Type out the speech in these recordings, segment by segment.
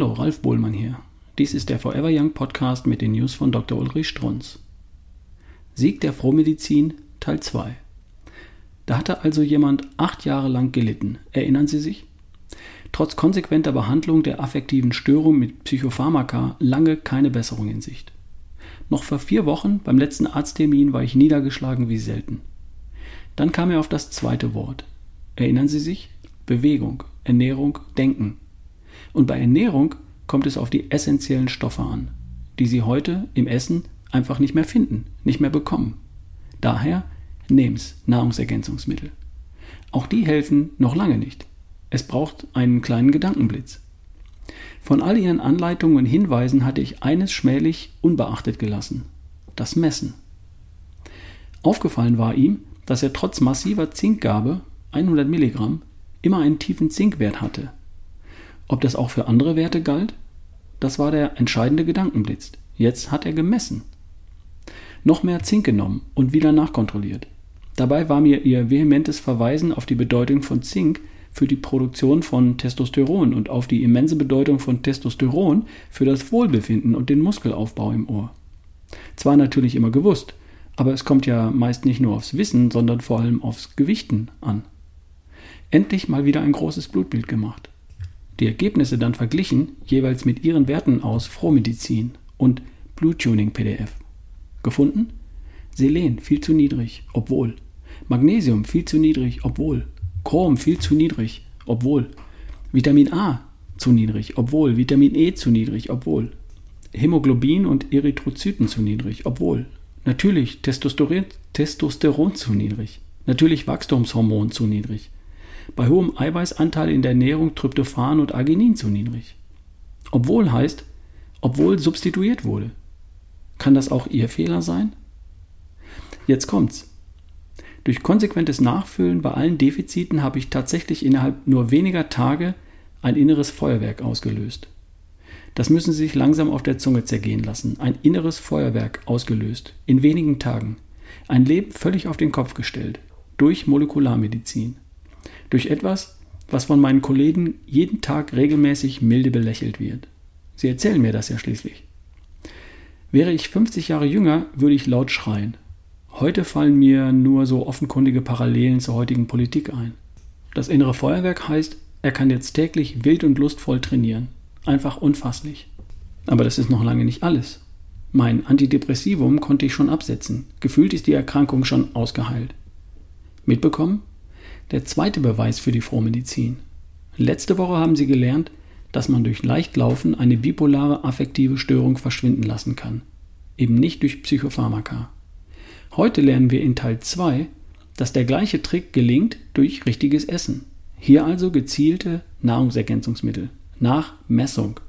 Hallo, Ralf Bohlmann hier. Dies ist der Forever Young Podcast mit den News von Dr. Ulrich Strunz. Sieg der Frohmedizin Teil 2. Da hatte also jemand acht Jahre lang gelitten. Erinnern Sie sich? Trotz konsequenter Behandlung der affektiven Störung mit Psychopharmaka lange keine Besserung in Sicht. Noch vor vier Wochen beim letzten Arzttermin war ich niedergeschlagen wie selten. Dann kam er auf das zweite Wort. Erinnern Sie sich? Bewegung, Ernährung, Denken. Und bei Ernährung kommt es auf die essentiellen Stoffe an, die Sie heute im Essen einfach nicht mehr finden, nicht mehr bekommen. Daher NEMS, Nahrungsergänzungsmittel. Auch die helfen noch lange nicht. Es braucht einen kleinen Gedankenblitz. Von all Ihren Anleitungen und Hinweisen hatte ich eines schmählich unbeachtet gelassen: das Messen. Aufgefallen war ihm, dass er trotz massiver Zinkgabe, 100 Milligramm, immer einen tiefen Zinkwert hatte. Ob das auch für andere Werte galt? Das war der entscheidende Gedankenblitz. Jetzt hat er gemessen. Noch mehr Zink genommen und wieder nachkontrolliert. Dabei war mir ihr vehementes Verweisen auf die Bedeutung von Zink für die Produktion von Testosteron und auf die immense Bedeutung von Testosteron für das Wohlbefinden und den Muskelaufbau im Ohr. Zwar natürlich immer gewusst, aber es kommt ja meist nicht nur aufs Wissen, sondern vor allem aufs Gewichten an. Endlich mal wieder ein großes Blutbild gemacht die Ergebnisse dann verglichen, jeweils mit ihren Werten aus Frohmedizin und Bluetuning PDF. Gefunden? Selen viel zu niedrig, obwohl. Magnesium viel zu niedrig, obwohl. Chrom viel zu niedrig, obwohl. Vitamin A zu niedrig, obwohl. Vitamin E zu niedrig, obwohl. Hämoglobin und Erythrozyten zu niedrig, obwohl. Natürlich Testosteron, Testosteron zu niedrig. Natürlich Wachstumshormon zu niedrig bei hohem Eiweißanteil in der Ernährung Tryptophan und Arginin zu niedrig. Obwohl heißt, obwohl substituiert wurde. Kann das auch Ihr Fehler sein? Jetzt kommt's. Durch konsequentes Nachfüllen bei allen Defiziten habe ich tatsächlich innerhalb nur weniger Tage ein inneres Feuerwerk ausgelöst. Das müssen Sie sich langsam auf der Zunge zergehen lassen. Ein inneres Feuerwerk ausgelöst. In wenigen Tagen. Ein Leben völlig auf den Kopf gestellt. Durch Molekularmedizin durch etwas, was von meinen Kollegen jeden Tag regelmäßig milde belächelt wird. Sie erzählen mir das ja schließlich. Wäre ich 50 Jahre jünger, würde ich laut schreien. Heute fallen mir nur so offenkundige Parallelen zur heutigen Politik ein. Das innere Feuerwerk heißt, er kann jetzt täglich wild und lustvoll trainieren. Einfach unfasslich. Aber das ist noch lange nicht alles. Mein Antidepressivum konnte ich schon absetzen. Gefühlt ist die Erkrankung schon ausgeheilt. Mitbekommen? Der zweite Beweis für die Frohmedizin. Letzte Woche haben Sie gelernt, dass man durch Leichtlaufen eine bipolare affektive Störung verschwinden lassen kann. Eben nicht durch Psychopharmaka. Heute lernen wir in Teil 2, dass der gleiche Trick gelingt durch richtiges Essen. Hier also gezielte Nahrungsergänzungsmittel nach Messung.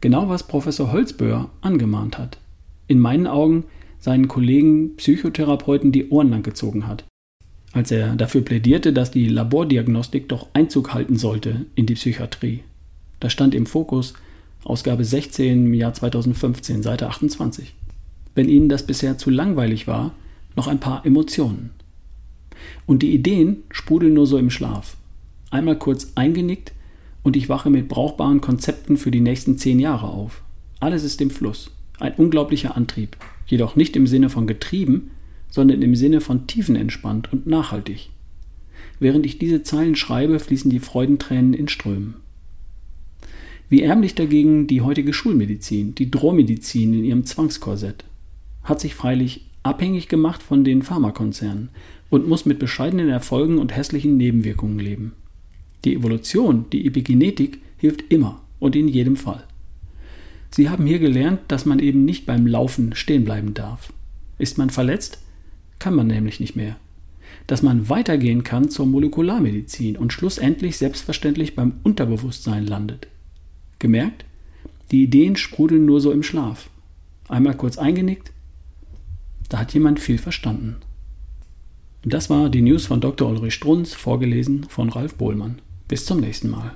Genau was Professor Holzböhr angemahnt hat. In meinen Augen seinen Kollegen Psychotherapeuten die Ohren lang gezogen hat als er dafür plädierte, dass die Labordiagnostik doch Einzug halten sollte in die Psychiatrie. Da stand im Fokus Ausgabe 16 im Jahr 2015, Seite 28. Wenn Ihnen das bisher zu langweilig war, noch ein paar Emotionen. Und die Ideen sprudeln nur so im Schlaf. Einmal kurz eingenickt und ich wache mit brauchbaren Konzepten für die nächsten zehn Jahre auf. Alles ist im Fluss. Ein unglaublicher Antrieb. Jedoch nicht im Sinne von getrieben, sondern im Sinne von tiefenentspannt und nachhaltig. Während ich diese Zeilen schreibe, fließen die Freudentränen in Strömen. Wie ärmlich dagegen die heutige Schulmedizin, die Drohmedizin in ihrem Zwangskorsett, hat sich freilich abhängig gemacht von den Pharmakonzernen und muss mit bescheidenen Erfolgen und hässlichen Nebenwirkungen leben. Die Evolution, die Epigenetik hilft immer und in jedem Fall. Sie haben hier gelernt, dass man eben nicht beim Laufen stehen bleiben darf. Ist man verletzt, kann man nämlich nicht mehr. Dass man weitergehen kann zur Molekularmedizin und schlussendlich selbstverständlich beim Unterbewusstsein landet. Gemerkt? Die Ideen sprudeln nur so im Schlaf. Einmal kurz eingenickt, da hat jemand viel verstanden. Das war die News von Dr. Ulrich Strunz, vorgelesen von Ralf Bohlmann. Bis zum nächsten Mal.